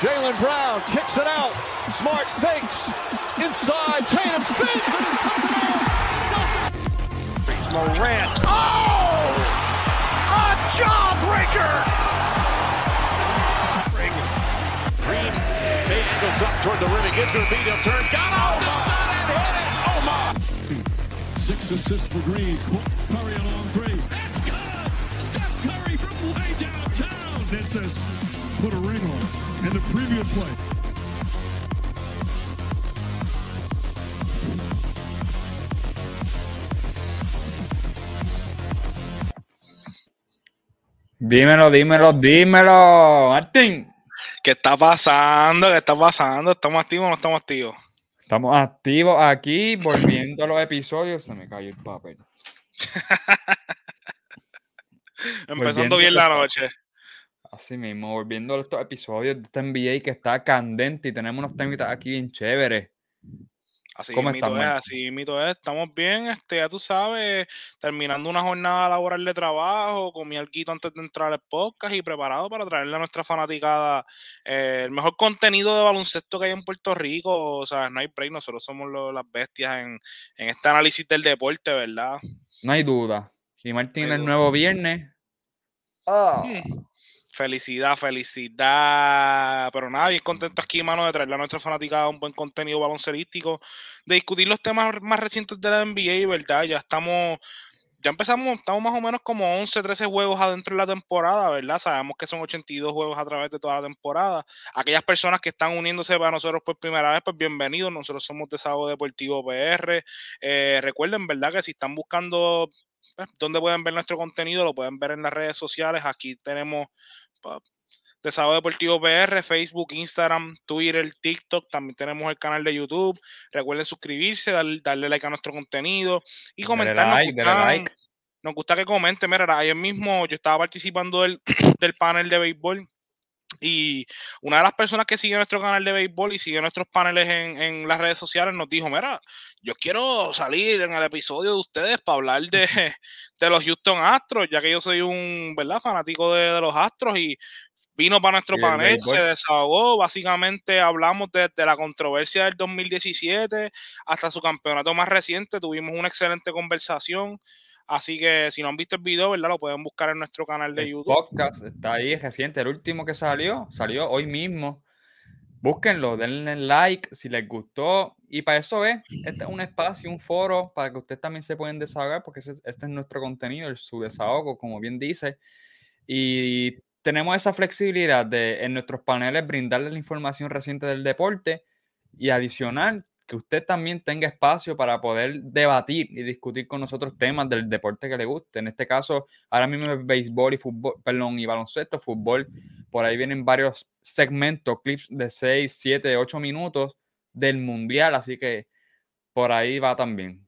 Jalen Brown kicks it out. Smart fakes. Inside. Tatum spins Morant. Oh! A jawbreaker! Green angles up toward the rim. Gives her beat. He'll turn. Got it. Oh my! Six assists for Green. Curry a long three. That's good! Steph Curry from way downtown. That says put a ring on. And the previous play. Dímelo, dímelo, dímelo, Martín. ¿Qué está pasando? ¿Qué está pasando? ¿Estamos activos o no estamos activos? Estamos activos aquí, volviendo a los episodios. Se me cayó el papel. Empezando bien la noche. Así mismo, volviendo a estos episodios de este NBA que está candente y tenemos unos temitas aquí bien chéveres. Así ¿Cómo mito es, así mito es. Estamos bien, este, ya tú sabes, terminando una jornada laboral de trabajo, comí algo antes de entrar al podcast y preparado para traerle a nuestra fanaticada eh, el mejor contenido de baloncesto que hay en Puerto Rico. O sea, no hay break, nosotros somos lo- las bestias en, en este análisis del deporte, ¿verdad? No hay duda. Y Martín No el duda. nuevo viernes. Ah, Mm. Felicidad, felicidad. Pero nada, bien contento aquí, mano, de traerle a nuestra fanaticada un buen contenido baloncelístico, de discutir los temas más recientes de la NBA, ¿verdad? Ya estamos, ya empezamos, estamos más o menos como 11, 13 juegos adentro de la temporada, ¿verdad? Sabemos que son 82 juegos a través de toda la temporada. Aquellas personas que están uniéndose para nosotros por primera vez, pues bienvenidos. Nosotros somos de Deportivo PR. Eh, recuerden, ¿verdad? Que si están buscando pues, dónde pueden ver nuestro contenido, lo pueden ver en las redes sociales. Aquí tenemos pa- de Sábado Deportivo PR, Facebook, Instagram, Twitter, TikTok. También tenemos el canal de YouTube. Recuerden suscribirse, dar- darle like a nuestro contenido y Dale comentar. Nos like, like. nos gusta que comenten. Mira, ayer mismo yo estaba participando del, del panel de béisbol y una de las personas que sigue nuestro canal de béisbol y sigue nuestros paneles en, en las redes sociales nos dijo, mira, yo quiero salir en el episodio de ustedes para hablar de, de los Houston Astros, ya que yo soy un, ¿verdad?, fanático de, de los Astros y vino para nuestro panel, se desahogó, básicamente hablamos desde la controversia del 2017 hasta su campeonato más reciente, tuvimos una excelente conversación, así que si no han visto el video, ¿verdad?, lo pueden buscar en nuestro canal de El YouTube. podcast está ahí reciente. El último que salió, salió hoy mismo. Búsquenlo, denle like si les gustó. Y para eso es, este es un espacio, un foro para que ustedes también se pueden desahogar, porque ese es- este es nuestro contenido, el, su desahogo, como bien dice. Y tenemos esa flexibilidad de en nuestros paneles brindarles la información reciente del deporte y adicional que usted también tenga espacio para poder debatir y discutir con nosotros temas del deporte que le guste. En este caso, ahora mismo es béisbol y fútbol, perdón, y baloncesto, fútbol. Por ahí vienen varios segmentos, clips de 6, 7, 8 minutos del mundial, así que por ahí va también.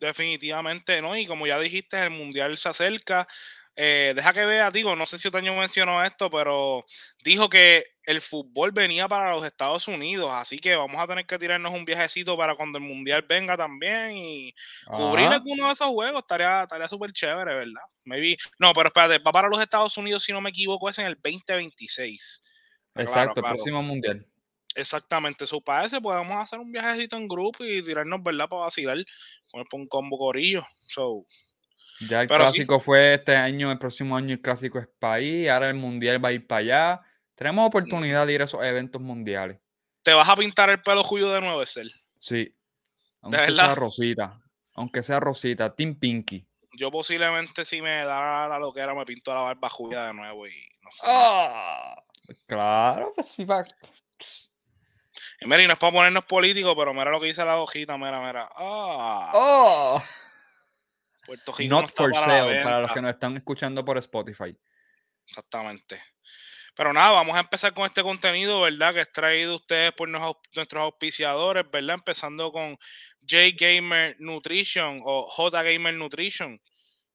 Definitivamente, ¿no? Y como ya dijiste, el mundial se acerca. Eh, deja que vea, digo, no sé si Otaño mencionó esto, pero dijo que el fútbol venía para los Estados Unidos, así que vamos a tener que tirarnos un viajecito para cuando el mundial venga también y cubrir alguno de esos juegos estaría estaría súper chévere, ¿verdad? Maybe, no, pero espérate, va para los Estados Unidos, si no me equivoco, es en el 2026. Claro, Exacto, claro. el próximo mundial. Exactamente, su para ese podemos hacer un viajecito en grupo y tirarnos, ¿verdad? Para vacilar, poner un combo corillo. So, Ya el Pero sí. clásico fue este año, el próximo año el clásico es país, ahora el mundial va a ir para allá. Tenemos oportunidad de ir a esos eventos mundiales. ¿te vas a pintar el pelo Julio de nuevo, Excel? Sí. Aunque sea Rosita. Aunque sea Rosita, Team Pinky. Yo posiblemente si me da la loquera me pinto la barba Julia de nuevo y no sé. ¡Ah! Claro, pues sí va. Y mira, y no es para ponernos políticos, pero mira lo que dice la hojita, mira, mira. Ah, ¡Oh! Puerto Rico no está for para la para los que nos están escuchando por Spotify. Exactamente. Pero nada, vamos a empezar con este contenido, ¿verdad? Que es traído ustedes por nuestros auspiciadores, ¿verdad? Empezando con J Gamer Nutrition o J Gamer Nutrition.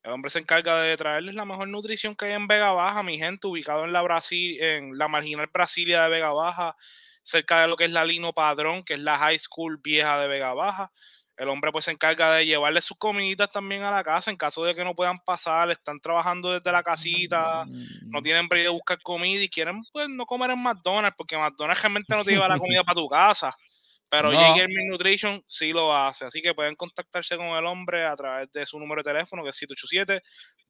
El hombre se encarga de traerles la mejor nutrición que hay en Vega Baja, mi gente, ubicado en la Brasil, en la marginal Brasilia de Vega Baja, cerca de lo que es la Lino Padrón, que es la high school vieja de Vega Baja. El hombre pues se encarga de llevarle sus comiditas también a la casa en caso de que no puedan pasar, están trabajando desde la casita, no Mm, tienen break de buscar comida y quieren pues no comer en McDonald's, porque McDonald's realmente no te lleva la comida para tu casa. Pero No. Jaeger Nutrition sí lo hace, así que pueden contactarse con el hombre a través de su número de teléfono que es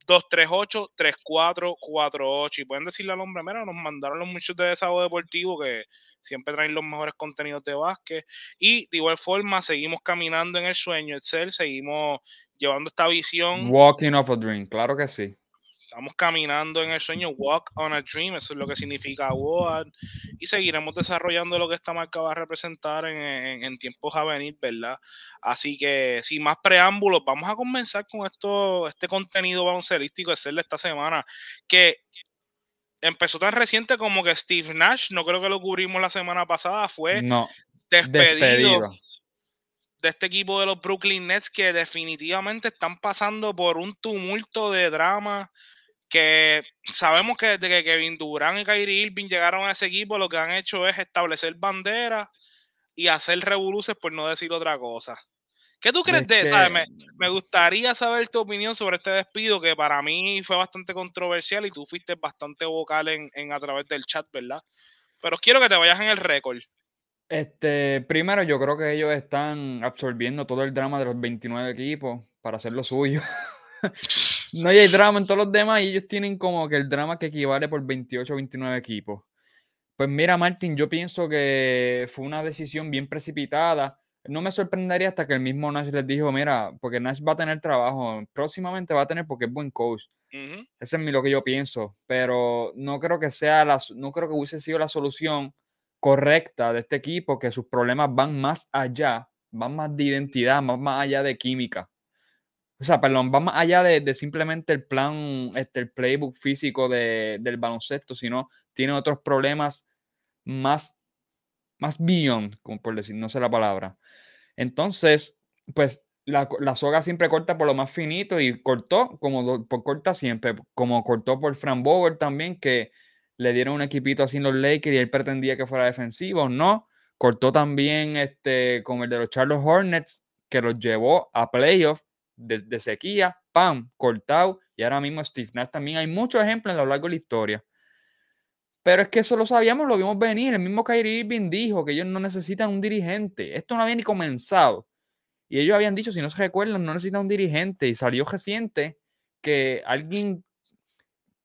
787-238-3448 y pueden decirle al hombre, mira, nos mandaron los muchachos de Desahogo Deportivo que siempre traen los mejores contenidos de básquet y de igual forma seguimos caminando en el sueño Excel, seguimos llevando esta visión Walking of a dream, claro que sí. Estamos caminando en el sueño, walk on a dream, eso es lo que significa WOAD, y seguiremos desarrollando lo que esta marca va a representar en, en- en tiempos a venir, ¿verdad? Así que sin más preámbulos, vamos a comenzar con esto, este contenido baloncelístico de de esta semana, que empezó tan reciente como que Steve Nash, no creo que lo cubrimos la semana pasada, fue No, despedido despedido. de este equipo de los Brooklyn Nets que definitivamente están pasando por un tumulto de drama que sabemos que desde que Kevin Durant y Kyrie Irving llegaron a ese equipo lo que han hecho es establecer banderas y hacer revoluciones por no decir otra cosa. ¿Qué tú crees de ¿sabes? Me, me gustaría saber tu opinión sobre este despido que para mí fue bastante controversial y tú fuiste bastante vocal en, en a través del chat, ¿verdad? Pero quiero que te vayas en el récord. Este, primero, yo creo que ellos están absorbiendo todo el drama de los 29 equipos para hacer lo suyo. no hay drama en todos los demás y ellos tienen como que el drama que equivale por 28 o 29 equipos. Pues mira, Martín, yo pienso que fue una decisión bien precipitada. No me sorprendería hasta que el mismo Nash les dijo, mira, porque Nash va a tener trabajo, próximamente va a tener porque es buen coach. Ujú. Ese es lo que yo pienso, pero no creo que sea la, no creo que hubiese sido la solución correcta de este equipo, que sus problemas van más allá, van más de identidad, más, más allá de química. O sea, perdón, van más allá de, de simplemente el plan, este, el playbook físico de- del baloncesto, sino tiene otros problemas más, más beyond, como por decir, no sé la palabra. Entonces, pues la, la soga siempre corta por lo más finito y cortó como por corta siempre, como cortó por Fran Bower también, que le dieron un equipito así en los Lakers y él pretendía que fuera defensivo, no. Cortó también este, con el de los Charlotte Hornets, que los llevó a playoffs de, sequía, pam, cortado. Y ahora mismo Steve Nash también. Hay muchos ejemplos a lo largo de la historia. Pero es que eso lo sabíamos, lo vimos venir. El mismo Kyrie Irving dijo que ellos no necesitan un dirigente. Esto no había ni comenzado. Y ellos habían dicho, si no se recuerdan, no necesitan un dirigente. Y salió reciente que alguien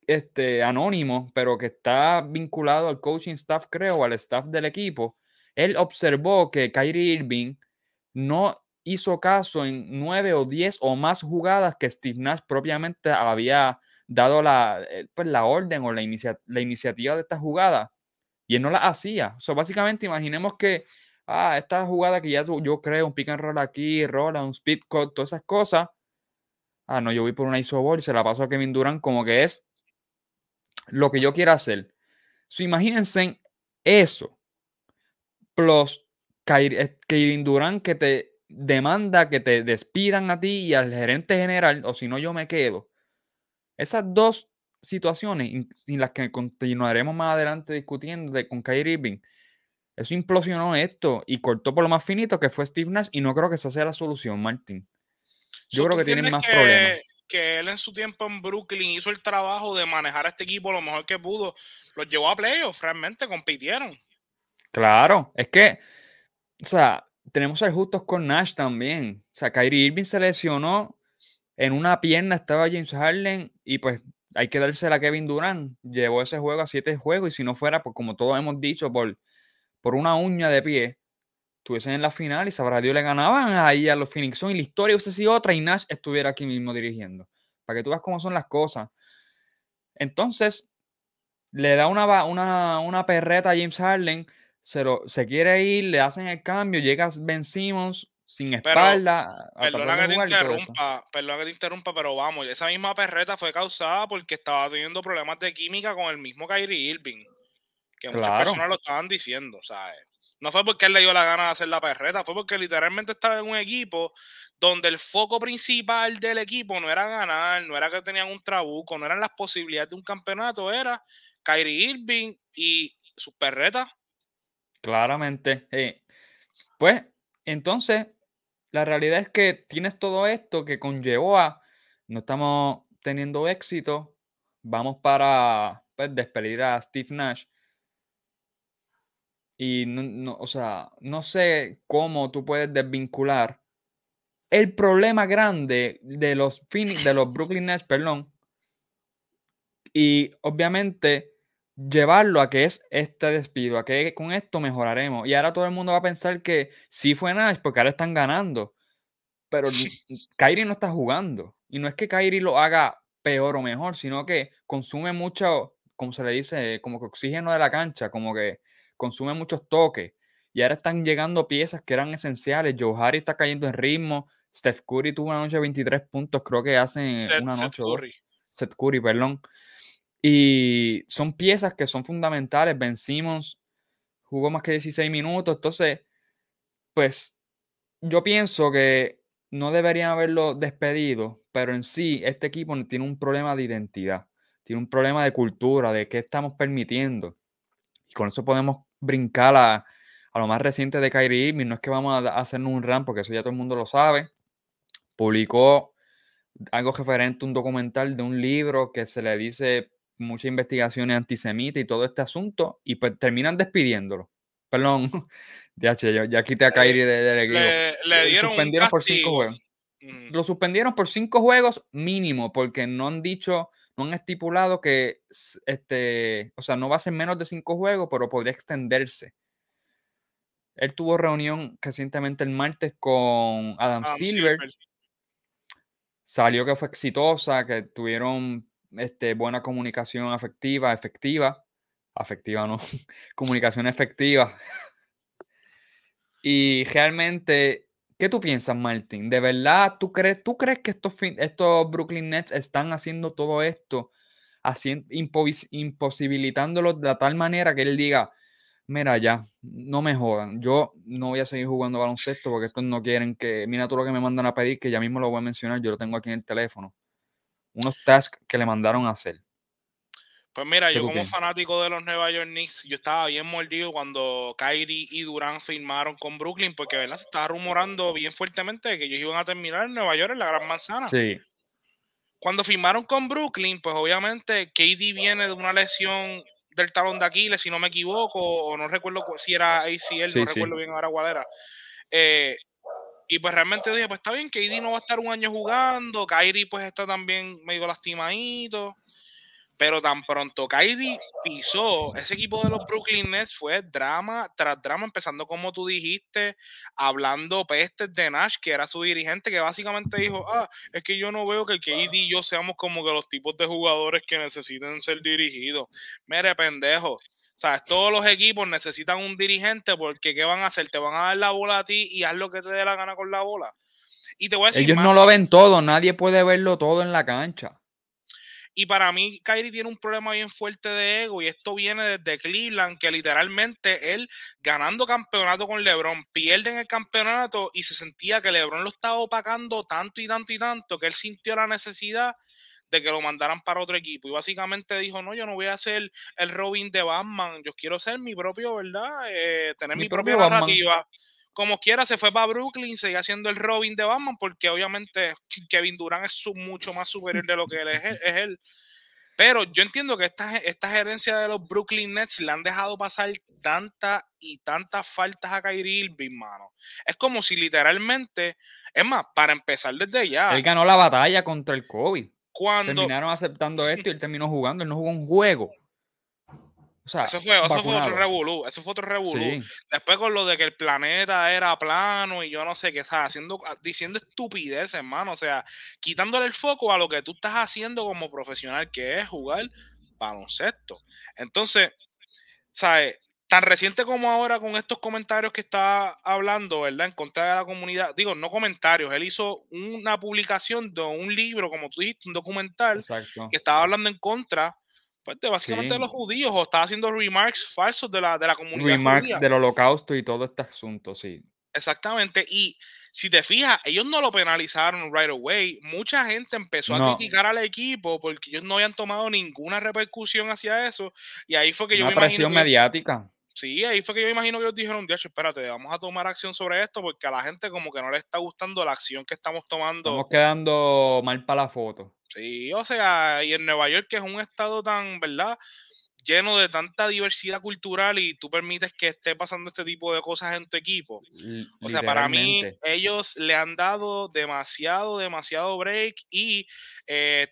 este, anónimo, pero que está vinculado al coaching staff, creo, al staff del equipo, él observó que Kyrie Irving no hizo caso en nueve o diez o más jugadas que Steve Nash propiamente había dado la, eh, pues, la orden o la, inicia- la iniciativa de esta jugada. Y él no la hacía. O sea, básicamente, imaginemos que ah, esta jugada que ya tú- yo creo, un pick and roll aquí, roll, un speed cut, todas esas cosas. Ah, no, yo voy por una isoball y se la paso a Kevin Durant como que es lo que yo quiera hacer. So, imagínense eso. Plus eh, Kevin Durant que te demanda que te despidan a ti y al gerente general, o si no, yo me quedo. Esas dos situaciones en las que continuaremos más adelante discutiendo de, con Kyrie Irving, eso implosionó esto y cortó por lo más finito que fue Steve Nash y no creo que esa sea la solución, Martín. Yo So, creo ¿tú que tienen más problemas. Que él en su tiempo en Brooklyn hizo el trabajo de manejar a este equipo lo mejor que pudo. Los llevó a playoffs, realmente compitieron. Claro, es que, o sea, tenemos ser justos con Nash también. O sea, Kyrie Irving se lesionó en una pierna, estaba James Harden y pues hay que dársela a Kevin Durant. Llevó ese juego a siete juegos y si no fuera, pues como todos hemos dicho, por, por una uña de pie, estuviesen en la final y sabrá Dios le ganaban ahí a los Phoenix Suns y la historia hubiese sido otra y Nash estuviera aquí mismo dirigiendo. Para que tú veas cómo son las cosas. Entonces, le da una, una, una perreta a James Harden, se, lo- se quiere ir, le hacen el cambio, llega Ben Simmons sin espalda. Perdona que te interrumpa, perdona que te interrumpa, pero vamos, esa misma perreta fue causada porque estaba teniendo problemas de química con el mismo Kyrie Irving. Que muchas personas lo estaban diciendo, ¿sabes? No fue porque él le dio la gana de hacer la perreta, fue porque literalmente estaba en un equipo donde el foco principal del equipo no era ganar, no era que tenían un trabuco, no eran las posibilidades de un campeonato, era Kyrie Irving y sus perretas. Claramente. Pues, entonces, la realidad es que tienes todo esto que conllevó a no estamos teniendo éxito, vamos para pues, despedir a Steve Nash. Y no, o sea, no sé cómo tú puedes desvincular el problema grande de los, de los Brooklyn Nets, perdón, y obviamente llevarlo a que es este despido, a que con esto mejoraremos. Y ahora todo el mundo va a pensar que sí fue Nash porque ahora están ganando. Pero Kyrie no está jugando. Y no es que Kyrie lo haga peor o mejor, sino que consume mucho, como se le dice, como que oxígeno de la cancha, como que consume muchos toques. Y ahora están llegando piezas que eran esenciales. Joe Harry está cayendo en ritmo. Steph Curry tuvo una noche de 23 puntos, creo que hace una noche. Seth Curry. Seth Curry, perdón. Y son piezas que son fundamentales. Ben Simmons jugó más que 16 minutos. Entonces, pues yo pienso que no deberían haberlo despedido, pero en sí este equipo tiene un problema de identidad, tiene un problema de cultura, de qué estamos permitiendo. Y con eso podemos brincar a, lo más reciente de Kyrie Irving. No es que vamos a hacernos un run, porque eso ya todo el mundo lo sabe. Publicó algo referente a un documental de un libro que se le dice muchas investigaciones antisemitas y todo este asunto, y pues terminan despidiéndolo. Perdón, ya, ya quité a Kyrie del equipo. Le, dieron suspendieron por cinco juegos. Mm. Lo suspendieron por cinco juegos mínimo, porque no han dicho, no han estipulado que, este, o sea, no va a ser menos de cinco juegos, pero podría extenderse. Él tuvo reunión recientemente el martes con Adam, Silver. Salió que fue exitosa, que tuvieron este, buena comunicación afectiva, efectiva. Afectiva no, comunicación efectiva. y realmente, ¿qué tú piensas, Martín? ¿De verdad tú crees, tú crees que estos, estos Brooklyn Nets están haciendo todo esto, haciendo, imposibilitándolo de tal manera que él diga, mira, ya, no me jodan, yo no voy a seguir jugando baloncesto porque estos no quieren que, mira tú lo que me mandan a pedir, que ya mismo lo voy a mencionar, yo lo tengo aquí en el teléfono unos tasks que le mandaron a hacer. Pues mira, yo como fanático de los Nueva York Knicks, yo estaba bien mordido cuando Kyrie y Durán firmaron con Brooklyn, porque ¿verdad? se estaba rumorando bien fuertemente que ellos iban a terminar en Nueva York, en la Gran Manzana. Sí. Cuando firmaron con Brooklyn, pues obviamente KD viene de una lesión del talón de Aquiles, si no me equivoco, o no recuerdo si era ACL, no recuerdo bien ahora cuál era. Eh, y pues realmente dije, pues está bien, KD no va a estar un año jugando, Kyrie pues está también medio lastimadito. Pero tan pronto Kyrie pisó, ese equipo de los Brooklyn Nets fue drama tras drama, empezando como tú dijiste, hablando pestes de Nash, que era su dirigente, que básicamente dijo, ah, es que yo no veo que KD y yo seamos como que los tipos de jugadores que necesiten ser dirigidos. Mire, pendejo, sea, todos los equipos necesitan un dirigente porque ¿qué van a hacer? Te van a dar la bola a ti y haz lo que te dé la gana con la bola. Y te voy a decir, Ellos no lo ven todo, nadie puede verlo todo en la cancha. Y para mí, Kyrie tiene un problema bien fuerte de ego y esto viene desde Cleveland, que literalmente él ganando campeonato con LeBron, pierde en el campeonato y se sentía que LeBron lo estaba opacando tanto y tanto y tanto que él sintió la necesidad de que lo mandaran para otro equipo. Y básicamente dijo, no, yo no voy a ser el Robin de Batman, yo quiero ser mi propio, ¿verdad? Eh, tener mi, propia narrativa. Como quiera, se fue para Brooklyn, sigue haciendo el Robin de Batman, porque obviamente Kevin Durant es mucho más superior de lo que él es, es él. Pero yo entiendo que esta, esta gerencia de los Brooklyn Nets le han dejado pasar tantas y tantas faltas a Kyrie Irving, mano. Es como si literalmente, es más, para empezar desde ya. Él ganó la batalla contra el COVID. Cuando... Terminaron aceptando esto y él terminó jugando, él no jugó un juego. O sea, eso, fue, eso fue otro revolú, eso fue otro revolú. Después con lo de que el planeta era plano y yo no sé qué, estaba haciendo, ah, diciendo estupidez, hermano. O sea, quitándole el foco a lo que tú estás haciendo como profesional, que es jugar baloncesto. Entonces, ¿sabes? Tan reciente como ahora con estos comentarios que está hablando, ¿verdad? En contra de la comunidad, digo, no comentarios, él hizo una publicación de un libro, como tú dijiste, un documental, que estaba hablando en contra, pues, de básicamente de los judíos, o estaba haciendo remarks falsos de la, de la comunidad Remarks del holocausto y todo este asunto, sí. Exactamente, y si te fijas, ellos no lo penalizaron right away. Mucha gente empezó a criticar al equipo porque ellos no habían tomado ninguna repercusión hacia eso. Y ahí fue que yo Una presión mediática. Sí, ahí fue que yo imagino que ellos dijeron, Dios, espérate, vamos a tomar acción sobre esto porque a la gente como que no le está gustando la acción que estamos tomando. Estamos quedando mal para la foto. Sí, o sea, y en Nueva York, que es un estado tan, ¿verdad? Lleno de tanta diversidad cultural y tú permites que esté pasando este tipo de cosas en tu equipo. O sea, para mí, ellos le han dado demasiado, demasiado break y eh,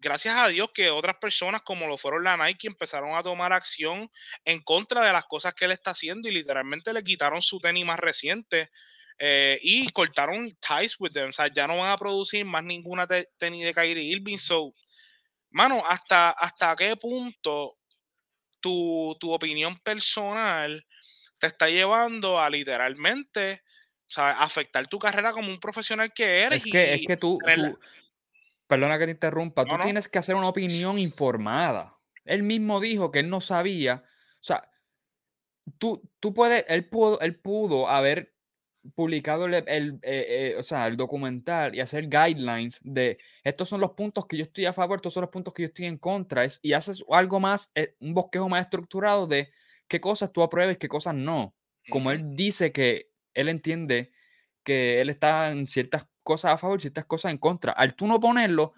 gracias a Dios que otras personas como lo fueron la Nike empezaron a tomar acción en contra de las cosas que él está haciendo y literalmente le quitaron su tenis más reciente eh, y cortaron ties with them. O sea, ya no van a producir más ninguna tenis de Kyrie Irving. So, mano, ¿hasta, hasta qué punto tu, opinión personal te está llevando a literalmente o afectar tu carrera como un profesional que eres? Es que, es que tú, perdona que te interrumpa, tú tienes que hacer una opinión informada. Él mismo dijo que él no sabía, o sea, tú, tú puedes, él pudo, él pudo haber publicado el, el, eh, eh, o sea, el documental y hacer guidelines de estos son los puntos que yo estoy a favor, estos son los puntos que yo estoy en contra, es, y haces algo más, eh, un bosquejo más estructurado de qué cosas tú apruebes, qué cosas no. Como él dice que él entiende que él está en ciertas cosas a favor ciertas cosas en contra. Al tú no ponerlo,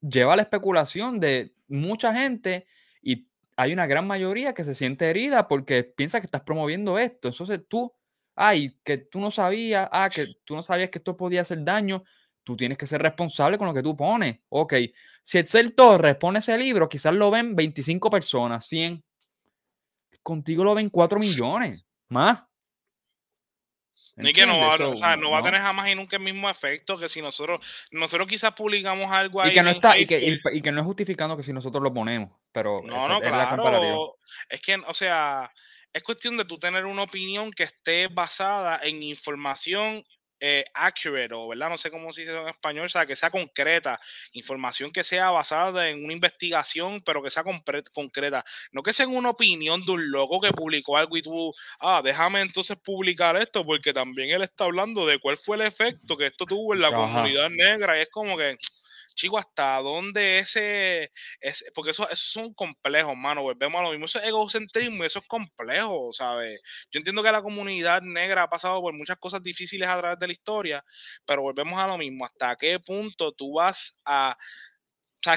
lleva la especulación de mucha gente y hay una gran mayoría que se siente herida porque piensa que estás promoviendo esto. Entonces tú ay, que tú no sabías, ah, que tú no sabías que esto podía hacer daño, tú tienes que ser responsable con lo que tú pones. Ok, si Excel Torres pone ese libro, quizás lo ven 25 personas, 100. Contigo lo ven 4 millones, más. Ni que no va, o sea, no, va a tener jamás y nunca el mismo efecto que si nosotros, nosotros quizás publicamos algo ahí. Y que no está, y que, y, que, no es justificando que si nosotros lo ponemos, pero no, no, claro. es que, o sea, es cuestión de tú tener una opinión que esté basada en información eh, accurate o, ¿verdad? No sé cómo se dice en español, o sea, que sea concreta, información que sea basada en una investigación, pero que sea concreta. No que sea una opinión de un loco que publicó algo y tú, ah, déjame entonces publicar esto, porque también él está hablando de cuál fue el efecto que esto tuvo en la comunidad negra y es como que chico, hasta dónde ese, es porque eso, esos son complejos, mano, volvemos a lo mismo, eso es egocentrismo, eso es complejo, ¿sabes? Yo entiendo que la comunidad negra ha pasado por muchas cosas difíciles a través de la historia, pero volvemos a lo mismo, hasta qué punto tú vas a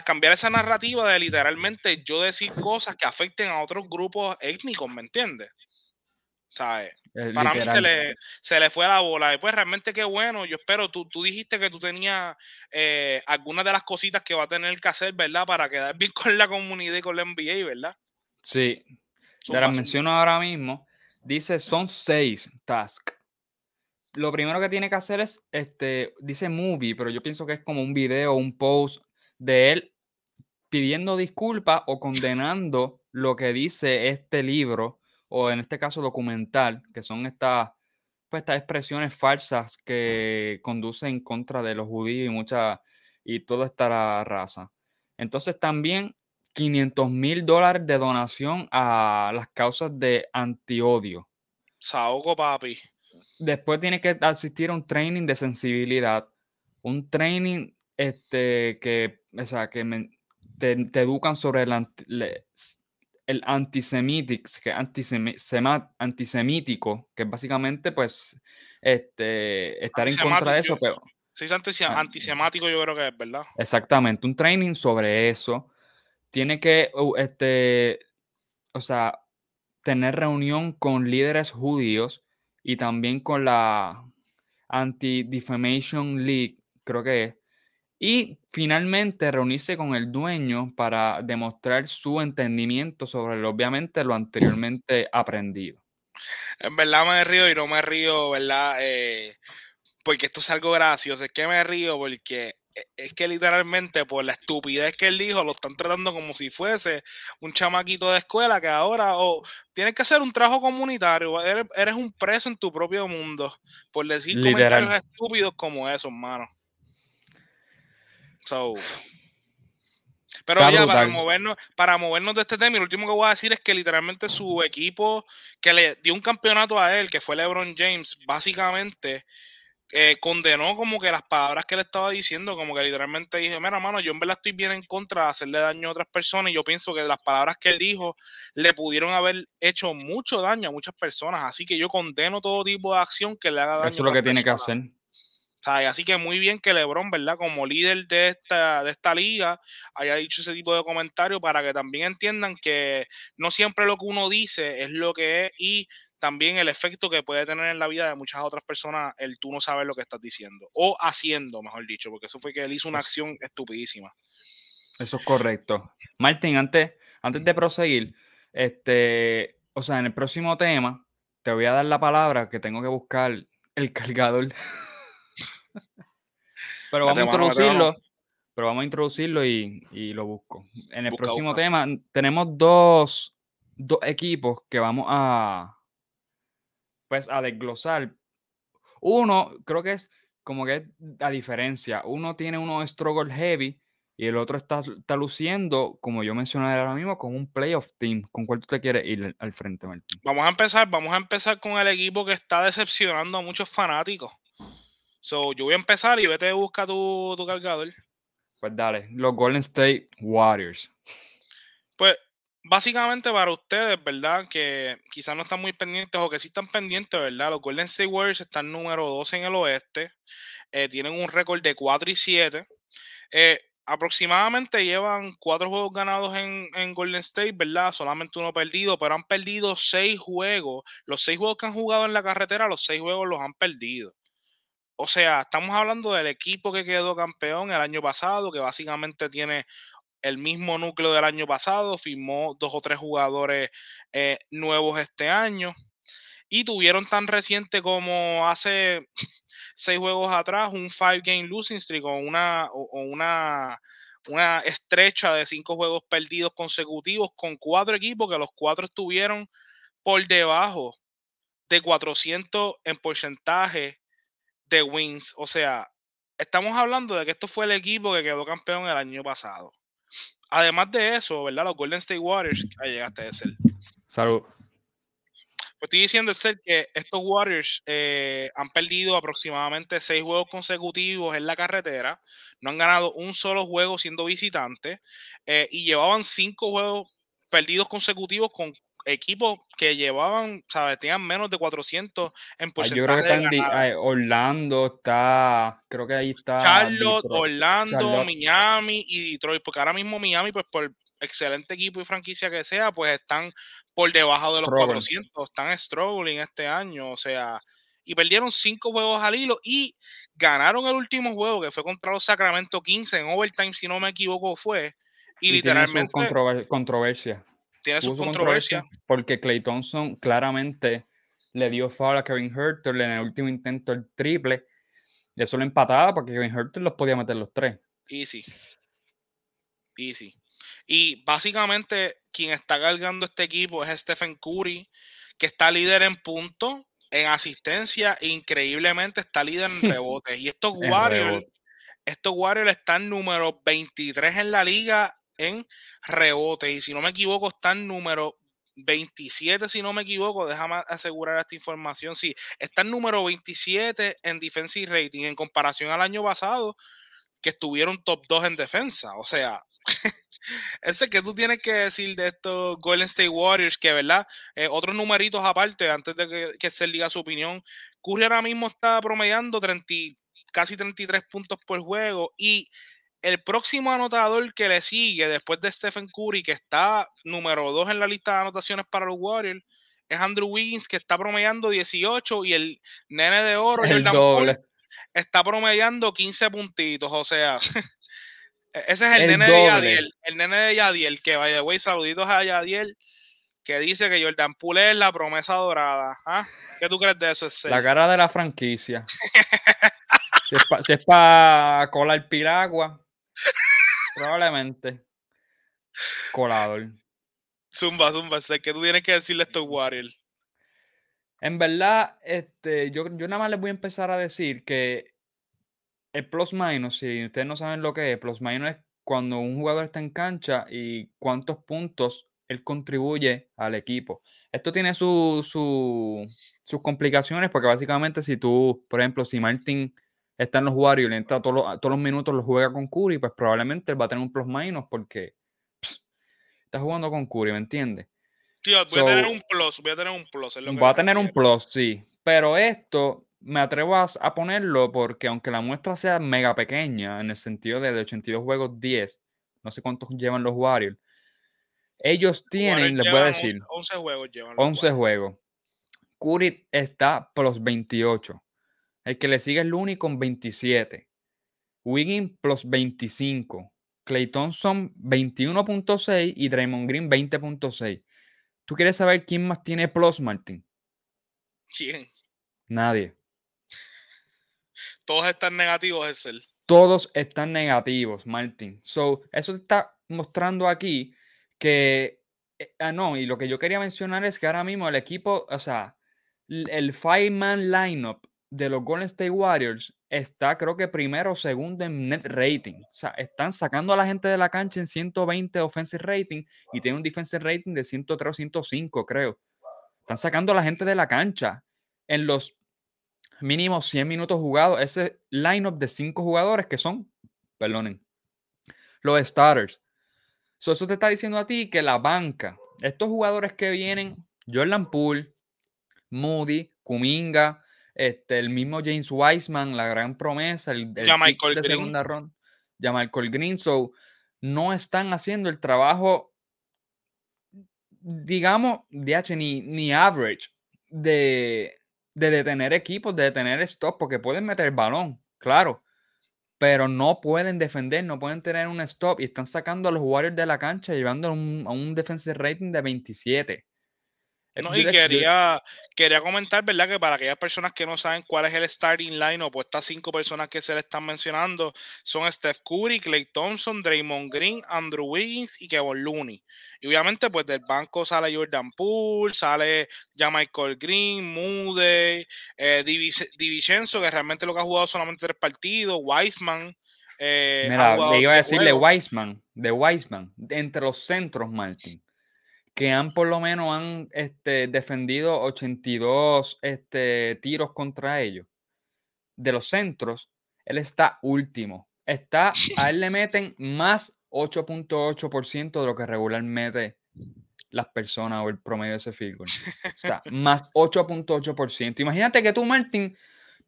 cambiar esa narrativa de literalmente yo decir cosas que afecten a otros grupos étnicos, ¿me entiendes? ¿Sabes? Eh, Para mí se le, se le fue la bola. Después, realmente qué bueno. Yo espero, tú, tú dijiste que tú tenías eh, algunas de las cositas que va a tener que hacer, ¿verdad? Para quedar bien con la comunidad y con la NBA, ¿verdad? Sí. Te las menciono ahora mismo. Dice, son seis tasks. Lo primero que tiene que hacer es, este, dice movie, pero yo pienso que es como un video, un post de él pidiendo disculpas o condenando lo que dice este libro o en este caso documental, que son estas, pues, estas expresiones falsas que conducen en contra de los judíos y mucha, y toda esta raza. Entonces también 500 mil dólares de donación a las causas de antiodio. Saoco, papi. Después tiene que asistir a un training de sensibilidad, un training este, que, o sea, que te, educan sobre el, el antisemítico, que antisemítico, que es básicamente pues este, estar en contra de eso, pero... Sí, es antisemático yo creo que es, ¿verdad? Exactamente, un training sobre eso. Tiene que, este, o sea, tener reunión con líderes judíos y también con la Anti-Defamation League, creo que es, y finalmente reunirse con el dueño para demostrar su entendimiento sobre obviamente lo anteriormente aprendido. En verdad me río y no me río, ¿verdad? Eh, porque esto es algo gracioso. Es que me río porque e, es que literalmente por la estupidez que él dijo, lo están tratando como si fuese un chamaquito de escuela que ahora o tienes que hacer un trabajo comunitario, eres, un preso en tu propio mundo por decir comentarios estúpidos como esos, hermano. Pero ya, para movernos, para movernos de este tema, lo último que voy a decir es que literalmente su equipo que le dio un campeonato a él, que fue LeBron James, básicamente eh, condenó como que las palabras que le estaba diciendo, como que literalmente dije, mira, mano, yo en verdad estoy bien en contra de hacerle daño a otras personas y yo pienso que las palabras que él dijo le pudieron haber hecho mucho daño a muchas personas, así que yo condeno todo tipo de acción que le haga daño. Eso es lo que tiene que hacer. Así que muy bien que LeBron, ¿verdad? Como líder de esta, de esta liga, haya dicho ese tipo de comentarios para que también entiendan que no siempre lo que uno dice es lo que es y también el efecto que puede tener en la vida de muchas otras personas el tú no sabes lo que estás diciendo o haciendo, mejor dicho, porque eso fue que él hizo una acción estupidísima. Eso es correcto. Martín, antes, antes de proseguir, este, o sea, en el próximo tema te voy a dar la palabra que tengo que buscar el cargador. pero vamos a introducirlo. Pero vamos a introducirlo y, lo busco. En el próximo tema tenemos dos, dos equipos que vamos a, pues a desglosar. Uno, creo que es como que a diferencia. Uno tiene uno struggle heavy y el otro está, está luciendo, como yo mencioné ahora mismo, con un playoff team. ¿Con cuál tú te quieres ir al frente, Martín? Vamos a empezar, vamos a empezar con el equipo que está decepcionando a muchos fanáticos. So, yo voy a empezar y vete a buscar tu, tu cargador. Pues dale, los Golden State Warriors. Pues básicamente para ustedes, ¿verdad? Que quizás no están muy pendientes o que sí están pendientes, ¿verdad? Los Golden State Warriors están número 12 en el oeste. Eh, tienen un récord de 4 y 7. Eh, aproximadamente llevan 4 juegos ganados en, en, Golden State, ¿verdad? Solamente uno perdido, pero han perdido 6 juegos. Los 6 juegos que han jugado en la carretera, los 6 juegos los han perdido. O sea, estamos hablando del equipo que quedó campeón el año pasado, que básicamente tiene el mismo núcleo del año pasado, firmó dos o tres jugadores eh, nuevos este año y tuvieron tan reciente como hace seis juegos atrás un five game losing streak con una, una, una estrecha de cinco juegos perdidos consecutivos con cuatro equipos que los cuatro estuvieron por debajo de 400 en porcentaje de wins. O sea, estamos hablando de que esto fue el equipo que quedó campeón el año pasado además de eso, ¿verdad? Los Golden State Warriors, ahí llegaste a ser. Salud. Pues estoy diciendo, ser que estos Warriors eh, han perdido aproximadamente seis juegos consecutivos en la carretera, no han ganado un solo juego siendo visitantes eh, y llevaban cinco juegos perdidos consecutivos con equipos que llevaban, ¿sabes? Tenían menos de 400 en porcentaje. Yo creo que está Orlando, está, creo que ahí está. Charlotte, Orlando, Miami y Detroit, porque ahora mismo Miami, pues por excelente equipo y franquicia que sea, pues están por debajo de los 400, están struggling este año, o sea, y perdieron cinco juegos al hilo y ganaron el último juego que fue contra los Sacramento 15 en overtime, si no me equivoco, fue. Y, literalmente. controversia tiene su controversia. Porque Clay Thompson claramente le dio foul a Kevin Herter en el último intento el triple. Y eso lo empataba porque Kevin Herter los podía meter los tres. Easy. Easy. Y básicamente quien está cargando este equipo es Stephen Curry, que está líder en puntos, en asistencia, e increíblemente está líder en rebotes. Y estos Warriors, estos Warriors están número 23 en la liga en rebotes. Y si no me equivoco, está en número 27, si no me equivoco, déjame asegurar esta información. Sí, está en número 27 en defensive rating en comparación al año pasado, que estuvieron top 2 en defensa. O sea, ese que tú tienes que decir de estos Golden State Warriors, que verdad, eh, otros numeritos aparte, antes de que, que, se diga su opinión, Curry ahora mismo está promediando 30, casi 33 puntos por juego y el próximo anotador que le sigue después de Stephen Curry, que está número 2 en la lista de anotaciones para los Warriors, es Andrew Wiggins, que está promediando 18 y el nene de oro, está promediando 15 puntitos. O sea, ese es el, nene de Yadiel. El nene de Yadiel, que vaya, güey, saluditos a Yadiel, que dice que Jordan Poole es la promesa dorada. ¿ah? ¿Qué tú crees de eso? La cara de la franquicia. si es para colar piragua, Probablemente. Colador. Zumba, zumba, sé que tú tienes que decirle a estos Warriors. En verdad, este, yo, yo nada más les voy a empezar a decir que el plus minus, si ustedes no saben lo que es, plus minus es cuando un jugador está en cancha y cuántos puntos él contribuye al equipo. Esto tiene su, su- sus complicaciones porque básicamente si tú, por ejemplo, si Martin está en los Warriors le entra todos los, todos los minutos, lo juega con Curry, pues probablemente él va a tener un plus minus porque pss, está jugando con Curry, ¿me entiendes? Tío, voy a tener un plus, voy a tener un plus. es lo que Va a tener un plus, sí. Pero esto me atrevo a, a ponerlo porque aunque la muestra sea mega pequeña, en el sentido de, de 82 juegos, 10, no sé cuántos llevan los Warriors, ellos Los tienen, Warriors les voy a decir, 11, 11 juegos llevan. los 11 Warriors. juegos. Curry está plus 28. El que le sigue es Looney con 27. Wiggins plus 25. Clay Thompson 21.6 y Draymond Green 20.6. ¿Tú quieres saber quién más tiene plus, Martín? ¿Quién? Nadie. Todos están negativos, es el. todos están negativos, Martin. So, eso te está mostrando aquí que, eh, ah, no, y lo que yo quería mencionar es que ahora mismo el equipo, o sea, el five-man lineup de los Golden State Warriors está, creo que primero o segundo en net rating. O sea, están sacando a la gente de la cancha en 120 offensive rating y tiene un defensive rating de 103 o 105, creo. Están sacando a la gente de la cancha en los mínimo 100 minutos jugados, ese lineup de 5 jugadores que son, perdonen, los starters. So, eso te está diciendo a ti que la banca, estos jugadores que vienen, Jordan Poole, Moody, Kuminga, este, el mismo James Wiseman, la gran promesa, el, el Ya Michael de Green. segunda ronda, ya Michael Green, so, no están haciendo el trabajo, digamos, DH, ni, ni average de, de detener equipos, de detener stop, porque pueden meter el balón, claro, pero no pueden defender, no pueden tener un stop y están sacando a los Warriors de la cancha, llevando a un, a un defensive rating de 27. No, y quería, quería comentar, ¿verdad? Que para aquellas personas que no saben cuál es el starting line, pues estas cinco personas que se le están mencionando son Steph Curry, Clay Thompson, Draymond Green, Andrew Wiggins y Kevin Looney. Y obviamente, pues del banco sale Jordan Poole, sale ya Michael Green, Moody, eh, DiVincenzo, que realmente lo que ha jugado solamente tres partidos, Wiseman. eh, Mira, le iba a diez decir de juegos. Wiseman, de Wiseman, entre los centros, Martin, que han por lo menos han este, defendido 82 este, tiros contra ellos. De los centros, él está último. Está, a él le meten más 8.8% de lo que regularmente las personas o el promedio de ese field goal. O sea, más 8.8%. Imagínate que tú, Martin,